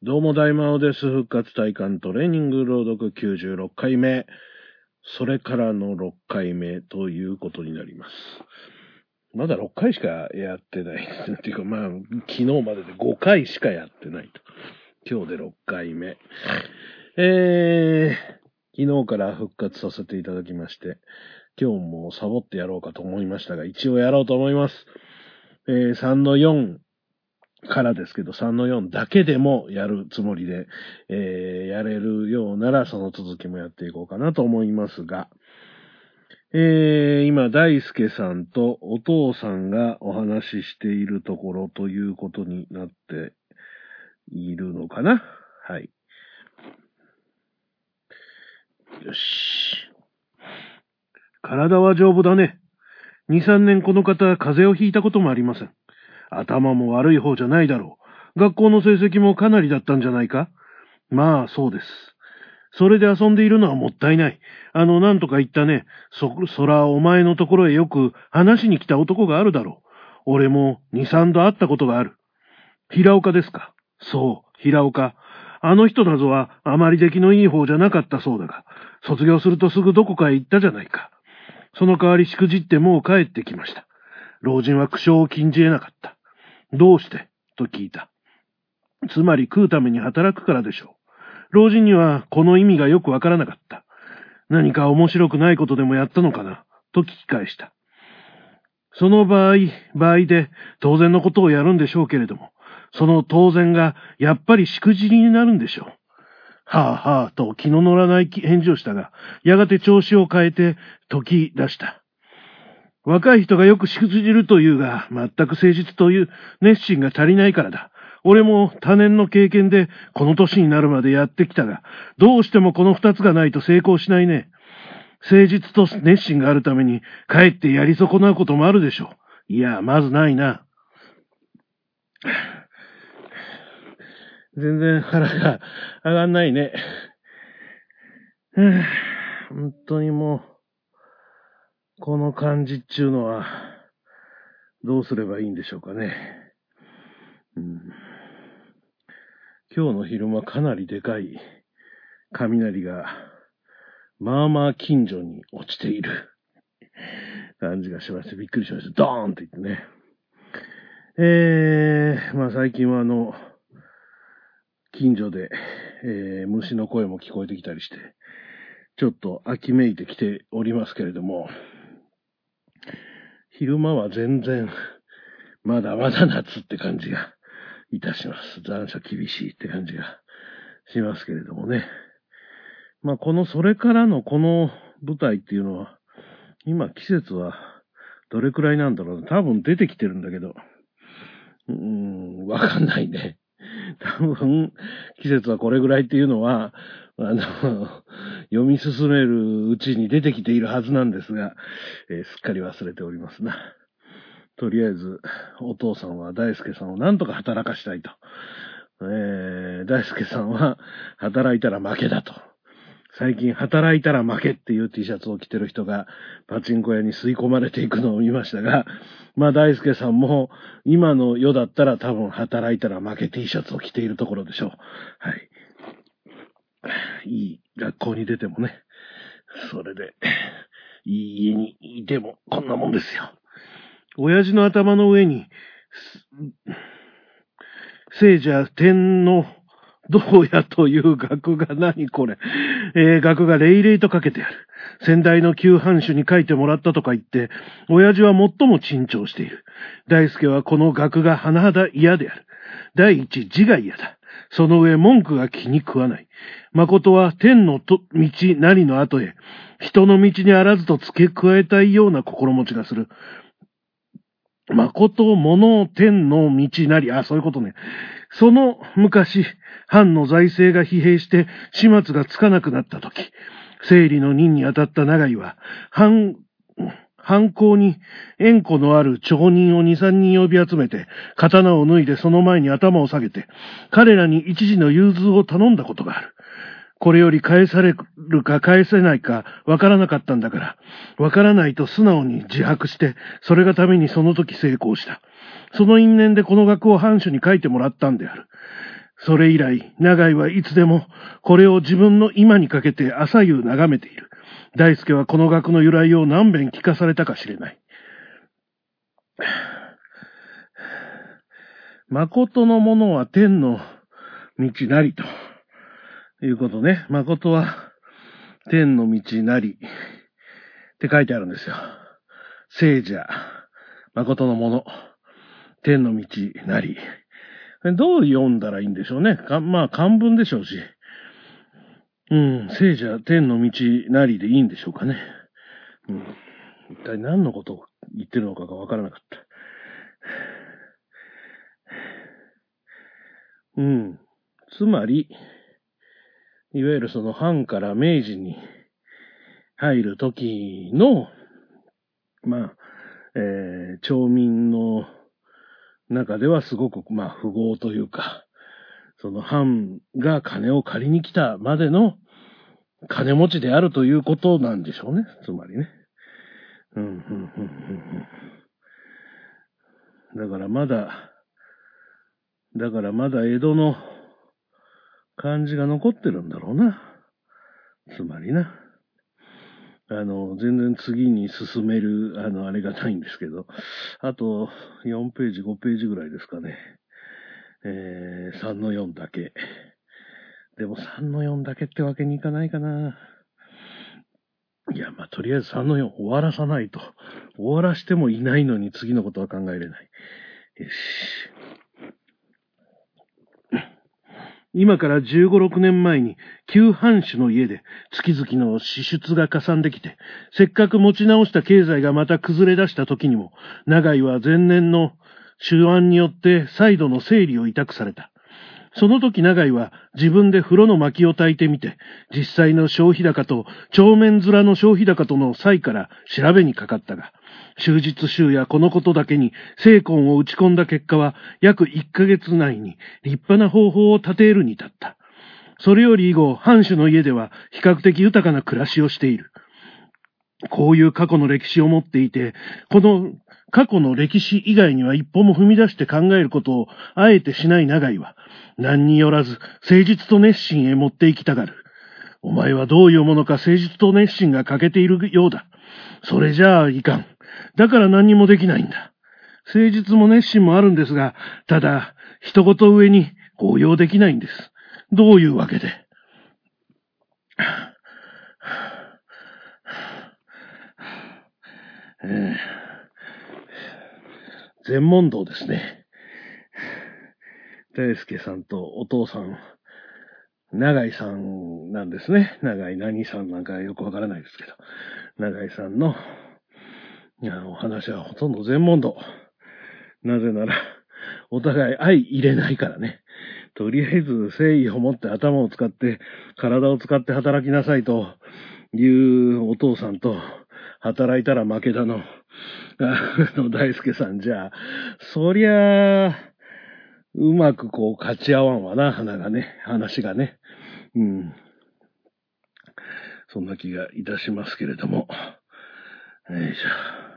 どうも大魔王です。復活体感トレーニング朗読96回目。それからの6回目ということになります。まだ6回しかやってない。っていうかまあ、昨日までで5回しかやってないと。今日で6回目。えー、昨日から復活させていただきまして、今日もサボってやろうかと思いましたが、一応やろうと思います。えー、3の4、からですけど、3の4だけでもやるつもりで、えー、やれるようならその続きもやっていこうかなと思いますが、えー、今、大輔さんとお父さんがお話ししているところということになっているのかなはい。よし。体は丈夫だね。2、3年この方、風邪をひいたこともありません。頭も悪い方じゃないだろう。学校の成績もかなりだったんじゃないか？まあ、そうです。それで遊んでいるのはもったいない。あの、なんとか言ったね。そ、そら、お前のところへよく話しに来た男があるだろう。俺も二三度会ったことがある。平岡ですか？そう、平岡。あの人などはあまり出来のいい方じゃなかったそうだが、卒業するとすぐどこかへ行ったじゃないか。その代わりしくじってもう帰ってきました。老人は苦笑を禁じ得なかった。どうして？と聞いた。つまり食うために働くからでしょう。老人にはこの意味がよくわからなかった。何か面白くないことでもやったのかな？と聞き返した。その場合、場合で当然のことをやるんでしょうけれども、その当然がやっぱりしくじりになるんでしょう。はあはあと気の乗らない返事をしたが、やがて調子を変えて解き出した。若い人がよくしくじるというが、全く誠実という熱心が足りないからだ。俺も多年の経験でこの年になるまでやってきたが、どうしてもこの二つがないと成功しないね。誠実と熱心があるために、かえってやり損なうこともあるでしょう。いや、まずないな。全然腹が上がんないね。本当にもう、この感じっちゅうのは、どうすればいいんでしょうかね。うん、今日の昼間かなりでかい雷が、まあまあ近所に落ちている感じがしまして、びっくりしました。ドーンって言ってね。えー、まあ最近はあの、近所で、えー、虫の声も聞こえてきたりして、ちょっと秋めいてきておりますけれども、昼間は全然、まだまだ夏って感じがいたします。残暑厳しいって感じがしますけれどもね。まあ、この、それからのこの舞台っていうのは、今季節はどれくらいなんだろう多分出てきてるんだけど、うーん、わかんないね。多分、季節はこれぐらいっていうのは、あの、読み進めるうちに出てきているはずなんですが、えー、すっかり忘れておりますな。とりあえず、お父さんは大輔さんをなんとか働かしたいと。えー、大輔さんは働いたら負けだと。最近働いたら負けっていう T シャツを着てる人がパチンコ屋に吸い込まれていくのを見ましたが、まあ大輔さんも今の世だったら多分働いたら負け T シャツを着ているところでしょう。はい。いい学校に出てもね、それで、いい家にいてもこんなもんですよ。親父の頭の上に、聖者天皇、どうやという額が何これ？えー、額がレイレイとかけてある。先代の旧藩主に書いてもらったとか言って、親父は最も珍重している。大輔はこの額が甚だ嫌である。第一、字が嫌だ。その上文句が気に食わない。誠は天の道なりの後へ、人の道にあらずと付け加えたいような心持ちがする。誠物天の道なり、あ、そういうことね。その昔、藩の財政が疲弊して始末がつかなくなった時、整理の任に当たった長井は、藩犯行に縁故のある町人を二三人呼び集めて、刀を脱いでその前に頭を下げて、彼らに一時の融通を頼んだことがある。これより返されるか返せないかわからなかったんだから、わからないと素直に自白して、それがためにその時成功した。その因縁でこの学を藩主に書いてもらったんである。それ以来、長井はいつでもこれを自分の今にかけて朝夕眺めている。大輔はこの学の由来を何遍聞かされたかしれない。誠のものは天の道なりということね。誠は天の道なりって書いてあるんですよ。聖者、誠のもの、天の道なり。どう読んだらいいんでしょうね。かまあ漢文でしょうし。うん、聖者、天の道なりでいいんでしょうかね。うん。一体何のことを言ってるのかがわからなかった。うん。つまり、いわゆるその藩から明治に入る時の、まあ、えー、町民の中ではすごく、まあ、富豪というか、その藩が金を借りに来たまでの金持ちであるということなんでしょうね。つまりね。うん、うん、うん、うん。だからまだ、だからまだ江戸の感じが残ってるんだろうな。つまりな。あの、全然次に進める、あの、あれがないんですけど、あと4ページ、5ページぐらいですかね。えー、3の4だけ。でも3の4だけってわけにいかないかな。いや、まあ、とりあえず3の4終わらさないと。終わらしてもいないのに次のことは考えれない。よし。今から15、6年前に旧藩主の家で月々の支出がかさんできて、せっかく持ち直した経済がまた崩れ出した時にも、長井は前年の手腕によって再度の整理を委託された。その時長井は自分で風呂の薪を焚いてみて、実際の消費高と帳面面の消費高との際から調べにかかったが、終日週やこのことだけに精魂を打ち込んだ結果は約1ヶ月内に立派な方法を立てるに至った。それより以後、藩主の家では比較的豊かな暮らしをしている。こういう過去の歴史を持っていて、この過去の歴史以外には一歩も踏み出して考えることをあえてしない長井は、何によらず誠実と熱心へ持って行きたがる。お前はどういうものか誠実と熱心が欠けているようだ。それじゃあいかん。だから何にもできないんだ。誠実も熱心もあるんですが、ただ、一言上に応用できないんです。どういうわけで？えー、全問答ですね。大輔さんとお父さん、長井さんなんですね。長井何さんなんかよくわからないですけど。長井さんの、いやお話はほとんど全問答。なぜなら、お互い相入れないからね。とりあえず誠意を持って頭を使って、体を使って働きなさいというお父さんと、働いたら負けだの、あの、大輔さんじゃあ、そりゃ、うまくこう勝ち合わんわな、花がね、話がね。うん。そんな気がいたしますけれども。よいしょ。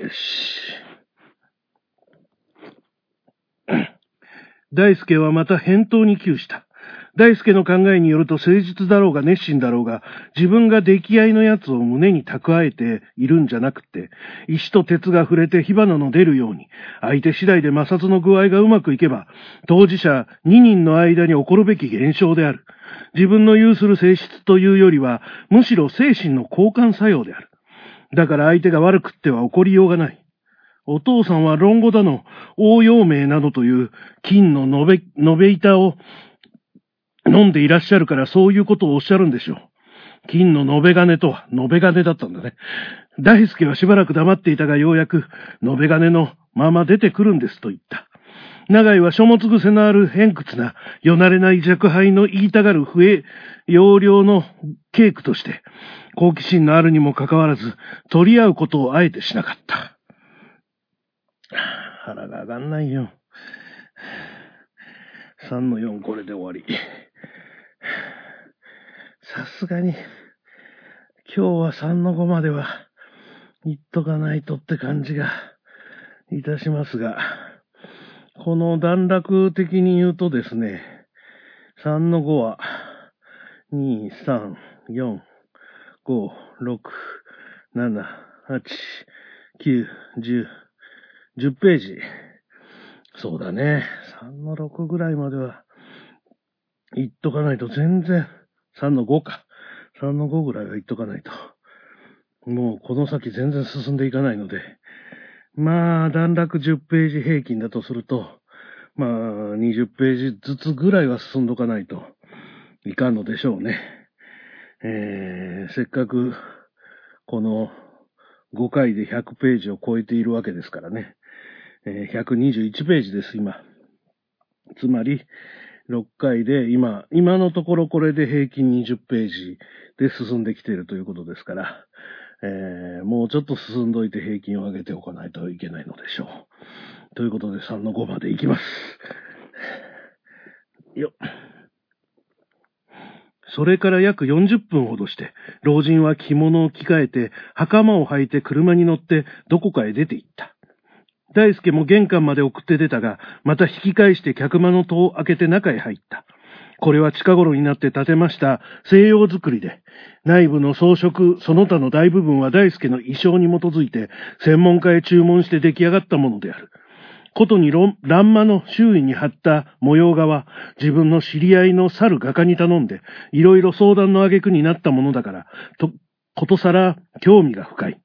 よし。大輔はまた返答に窮した。大輔の考えによると誠実だろうが熱心だろうが、自分が出来合いのやつを胸に蓄えているんじゃなくて、石と鉄が触れて火花の出るように、相手次第で摩擦の具合がうまくいけば、当事者2人の間に起こるべき現象である。自分の有する性質というよりは、むしろ精神の交換作用である。だから相手が悪くっては起こりようがない。お父さんは論語だの、応用名などという金の延べ、延べ板を飲んでいらっしゃるからそういうことをおっしゃるんでしょう。金の延べ金とは、延べ金だったんだね。大輔はしばらく黙っていたがようやく、延べ金のまま出てくるんですと言った。長井は書物癖のある偏屈な、よなれない弱敗の言いたがる笛、容量の稽古として、好奇心のあるにもかかわらず、取り合うことをあえてしなかった。腹が上がんないよ。3の4これで終わり。さすがに、今日は3の5までは言っとかないとって感じがいたしますが、この段落的に言うとですね、3の5は、2、3、4、5、6、7、8、9、10、10ページ。そうだね。3の6ぐらいまでは、言っとかないと全然、3の5か。3の5ぐらいは言っとかないと。もうこの先全然進んでいかないので。まあ、段落10ページ平均だとすると、まあ、20ページずつぐらいは進んどかないといかんのでしょうね。えー、せっかく、この5回で100ページを超えているわけですからね。えー、121ページです、今。つまり、6回で今、今のところこれで平均20ページで進んできているということですから、えー、もうちょっと進んどいて平均を上げておかないといけないのでしょう。ということで3の5までいきます。よっそれから約40分ほどして、老人は着物を着替えて、袴を履いて車に乗ってどこかへ出て行った。大輔も玄関まで送って出たが、また引き返して客間の戸を開けて中へ入った。これは近頃になって建てました西洋造りで、内部の装飾、その他の大部分は大輔の衣装に基づいて、専門家へ注文して出来上がったものである。ことに欄間の周囲に貼った模様画は、自分の知り合いの猿画家に頼んで、いろいろ相談の挙句になったものだから、と、ことさら興味が深い。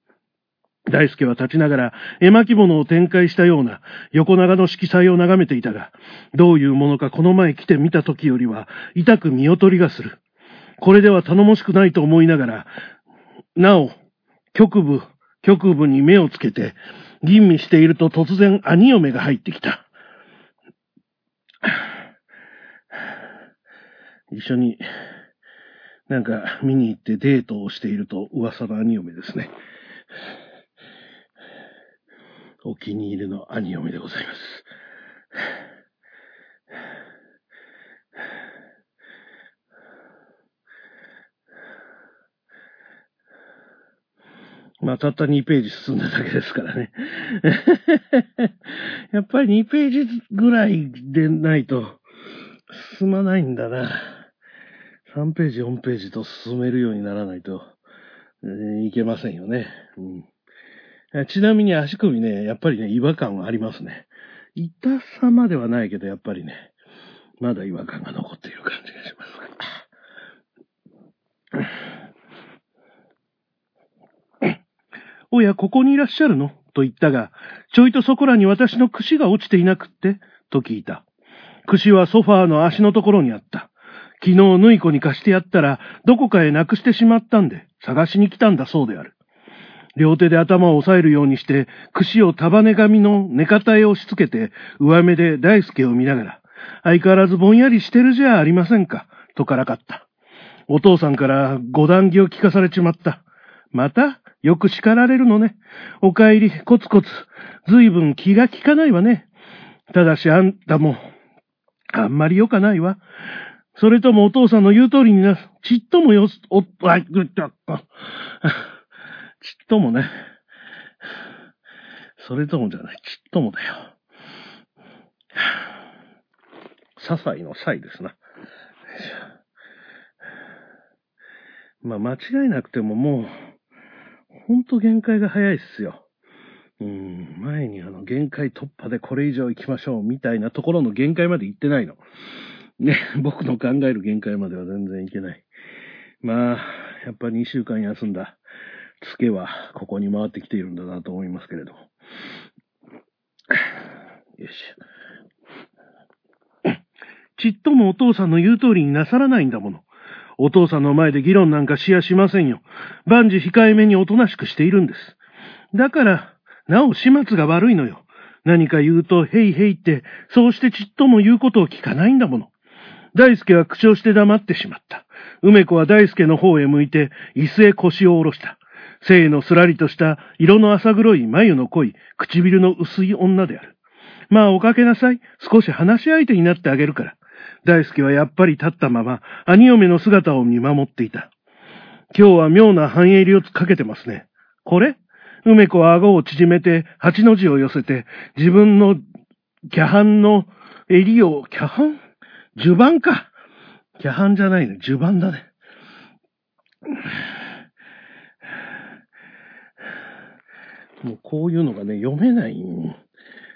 大輔は立ちながら絵巻物を展開したような横長の色彩を眺めていたが、どういうものかこの前来てみた時よりは痛く見劣りがする。これでは頼もしくないと思いながら、なお、局部、局部に目をつけて、吟味していると突然兄嫁が入ってきた。一緒に、なんか見に行ってデートをしていると噂の兄嫁ですね。お気に入りの兄嫁でございます。まあ、たった2ページ進んだだけですからね。やっぱり2ページぐらいでないと進まないんだな。3ページ、4ページと進めるようにならないと、えー、いけませんよね。うんちなみに足首ね、やっぱりね、違和感はありますね。痛さまではないけど、やっぱりね、まだ違和感が残っている感じがします。おや、ここにいらっしゃるの？と言ったが、ちょいとそこらに私の串が落ちていなくって、と聞いた。串はソファーの足のところにあった。昨日縫い子に貸してやったら、どこかへなくしてしまったんで、探しに来たんだそうである。両手で頭を押さえるようにして、串を束ね紙の寝方へ押し付けて、上目で大輔を見ながら、相変わらずぼんやりしてるじゃありませんか、とからかった。お父さんから五段木を聞かされちまった。またよく叱られるのね。お帰り、コツコツ。ずいぶん気が利かないわね。ただしあんたも、あんまり良かないわ。それともお父さんの言う通りにな、ちっともよす、お、あ、ぐっと、ちっともね。それともじゃない、ちっともだよ。些細の際ですな。まあ、間違いなくてももう、ほんと限界が早いっすよ。うん、前にあの、限界突破でこれ以上行きましょうみたいなところの限界まで行ってないの。ね、僕の考える限界までは全然いけない。まあ、やっぱ2週間休んだ。ツケはここに回ってきているんだなと思いますけれど。よし。ちっともお父さんの言う通りになさらないんだもの。お父さんの前で議論なんかしやしませんよ。万事控えめにおとなしくしているんです。だから、なお始末が悪いのよ。何か言うと、へいへいって、そうしてちっとも言うことを聞かないんだもの。大輔は口をして黙ってしまった。梅子は大輔の方へ向いて、椅子へ腰を下ろした。性のすらりとした色の浅黒い眉の濃い唇の薄い女である。まあおかけなさい。少し話し相手になってあげるから。大輔はやっぱり立ったまま兄嫁の姿を見守っていた。今日は妙な半襟をつかけてますね。これ？梅子は顎を縮めて八の字を寄せて自分のキャハンの襟を、キャハン？襦袢か。キャハンじゃないね。襦袢だね。もうこういうのがね、読めない。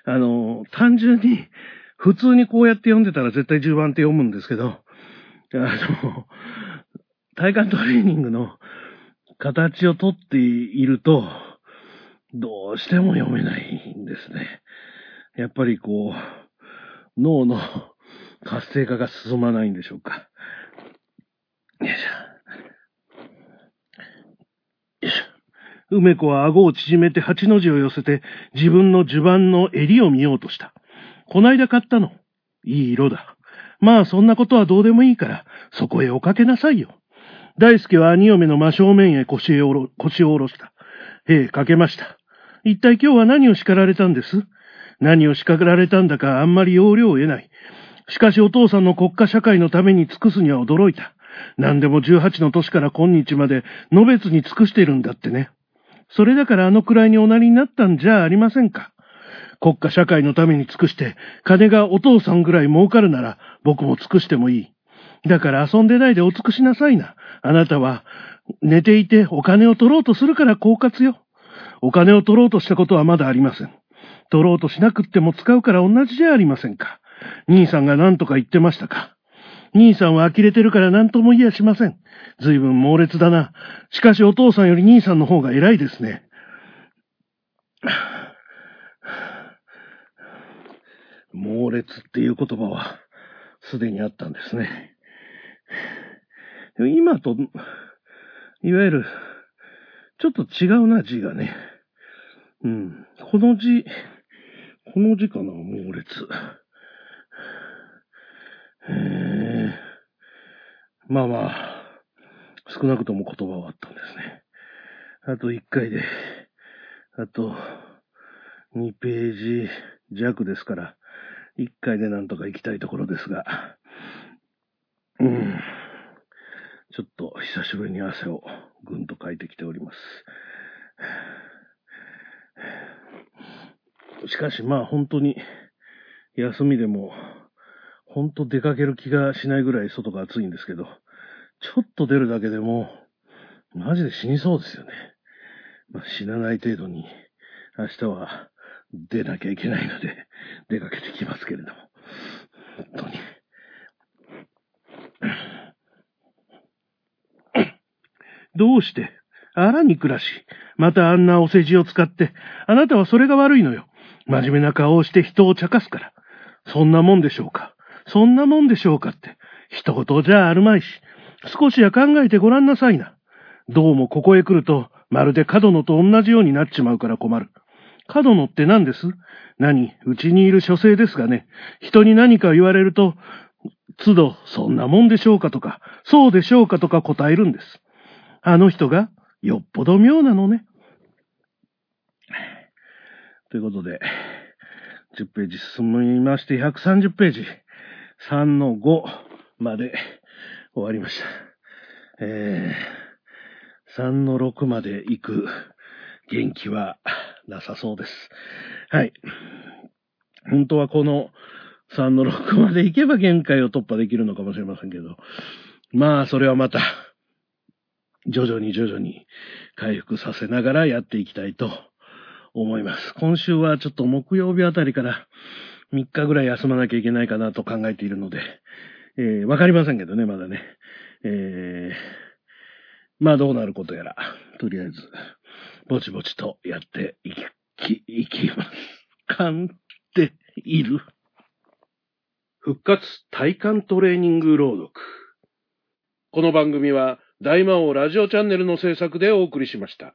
あの、単純に、普通にこうやって読んでたら絶対10番って読むんですけど、あの、体幹トレーニングの形をとっていると、どうしても読めないんですね。やっぱりこう、脳の活性化が進まないんでしょうか。よいしょ。よいしょ。梅子は顎を縮めて八の字を寄せて自分の襦袢の襟を見ようとした。こないだ買ったの。いい色だ。まあそんなことはどうでもいいから、そこへおかけなさいよ。大輔は兄嫁の真正面へ腰へおろ、腰を下ろした。ええ、かけました。一体今日は何を叱られたんです？何を叱られたんだかあんまり要領を得ない。しかしお父さんの国家社会のために尽くすには驚いた。何でも18の年から今日まで、のべつに尽くしてるんだってね。それだからあのくらいにおなりになったんじゃありませんか。国家社会のために尽くして、金がお父さんぐらい儲かるなら、僕も尽くしてもいい。だから遊んでないでお尽くしなさいな。あなたは、寝ていてお金を取ろうとするから狡猾よ。お金を取ろうとしたことはまだありません。取ろうとしなくっても使うから同じじゃありませんか。兄さんが何とか言ってましたか。兄さんは呆れてるから何とも言いやしません。随分猛烈だな。しかしお父さんより兄さんの方が偉いですね。猛烈っていう言葉はすでにあったんですね。今と、いわゆる、ちょっと違うな、字がね。うん。この字、この字かな、猛烈。へえ。まあまあ、少なくとも言葉はあったんですね。あと1回で、あと2ページ弱ですから、1回でなんとか行きたいところですが、うん。ちょっと久しぶりに汗をぐんとかいてきております。しかしまあ本当に休みでも本当出かける気がしないぐらい外が暑いんですけど、ちょっと出るだけでもマジで死にそうですよね。まあ、死なない程度に明日は出なきゃいけないので出かけてきますけれども。本当に。どうしてあらに暮らし、またあんなお世辞を使って、あなたはそれが悪いのよ。真面目な顔をして人を茶化すから。そんなもんでしょうか。そんなもんでしょうかって。一言じゃあるまいし。少しは考えてごらんなさいな。どうもここへ来ると、まるで角野と同じようになっちまうから困る。角野って何です？何？うちにいる書生ですがね、人に何か言われると、都度、そんなもんでしょうか？とか、そうでしょうか？とか答えるんです。あの人が、よっぽど妙なのね。ということで、10ページ進みまして、130ページ、3の5まで終わりました。えー、3の6まで行く元気はなさそうです。はい。本当はこの3の6まで行けば限界を突破できるのかもしれませんけど、まあ、それはまた、徐々に徐々に回復させながらやっていきたいと思います。今週はちょっと木曜日あたりから3日ぐらい休まなきゃいけないかなと考えているので、えー、わかりませんけどね、まだね。えー、まあどうなることやら、とりあえず、ぼちぼちとやっていき、いきます。かんっている。復活体幹トレーニング朗読。この番組は大魔王ラジオチャンネルの制作でお送りしました。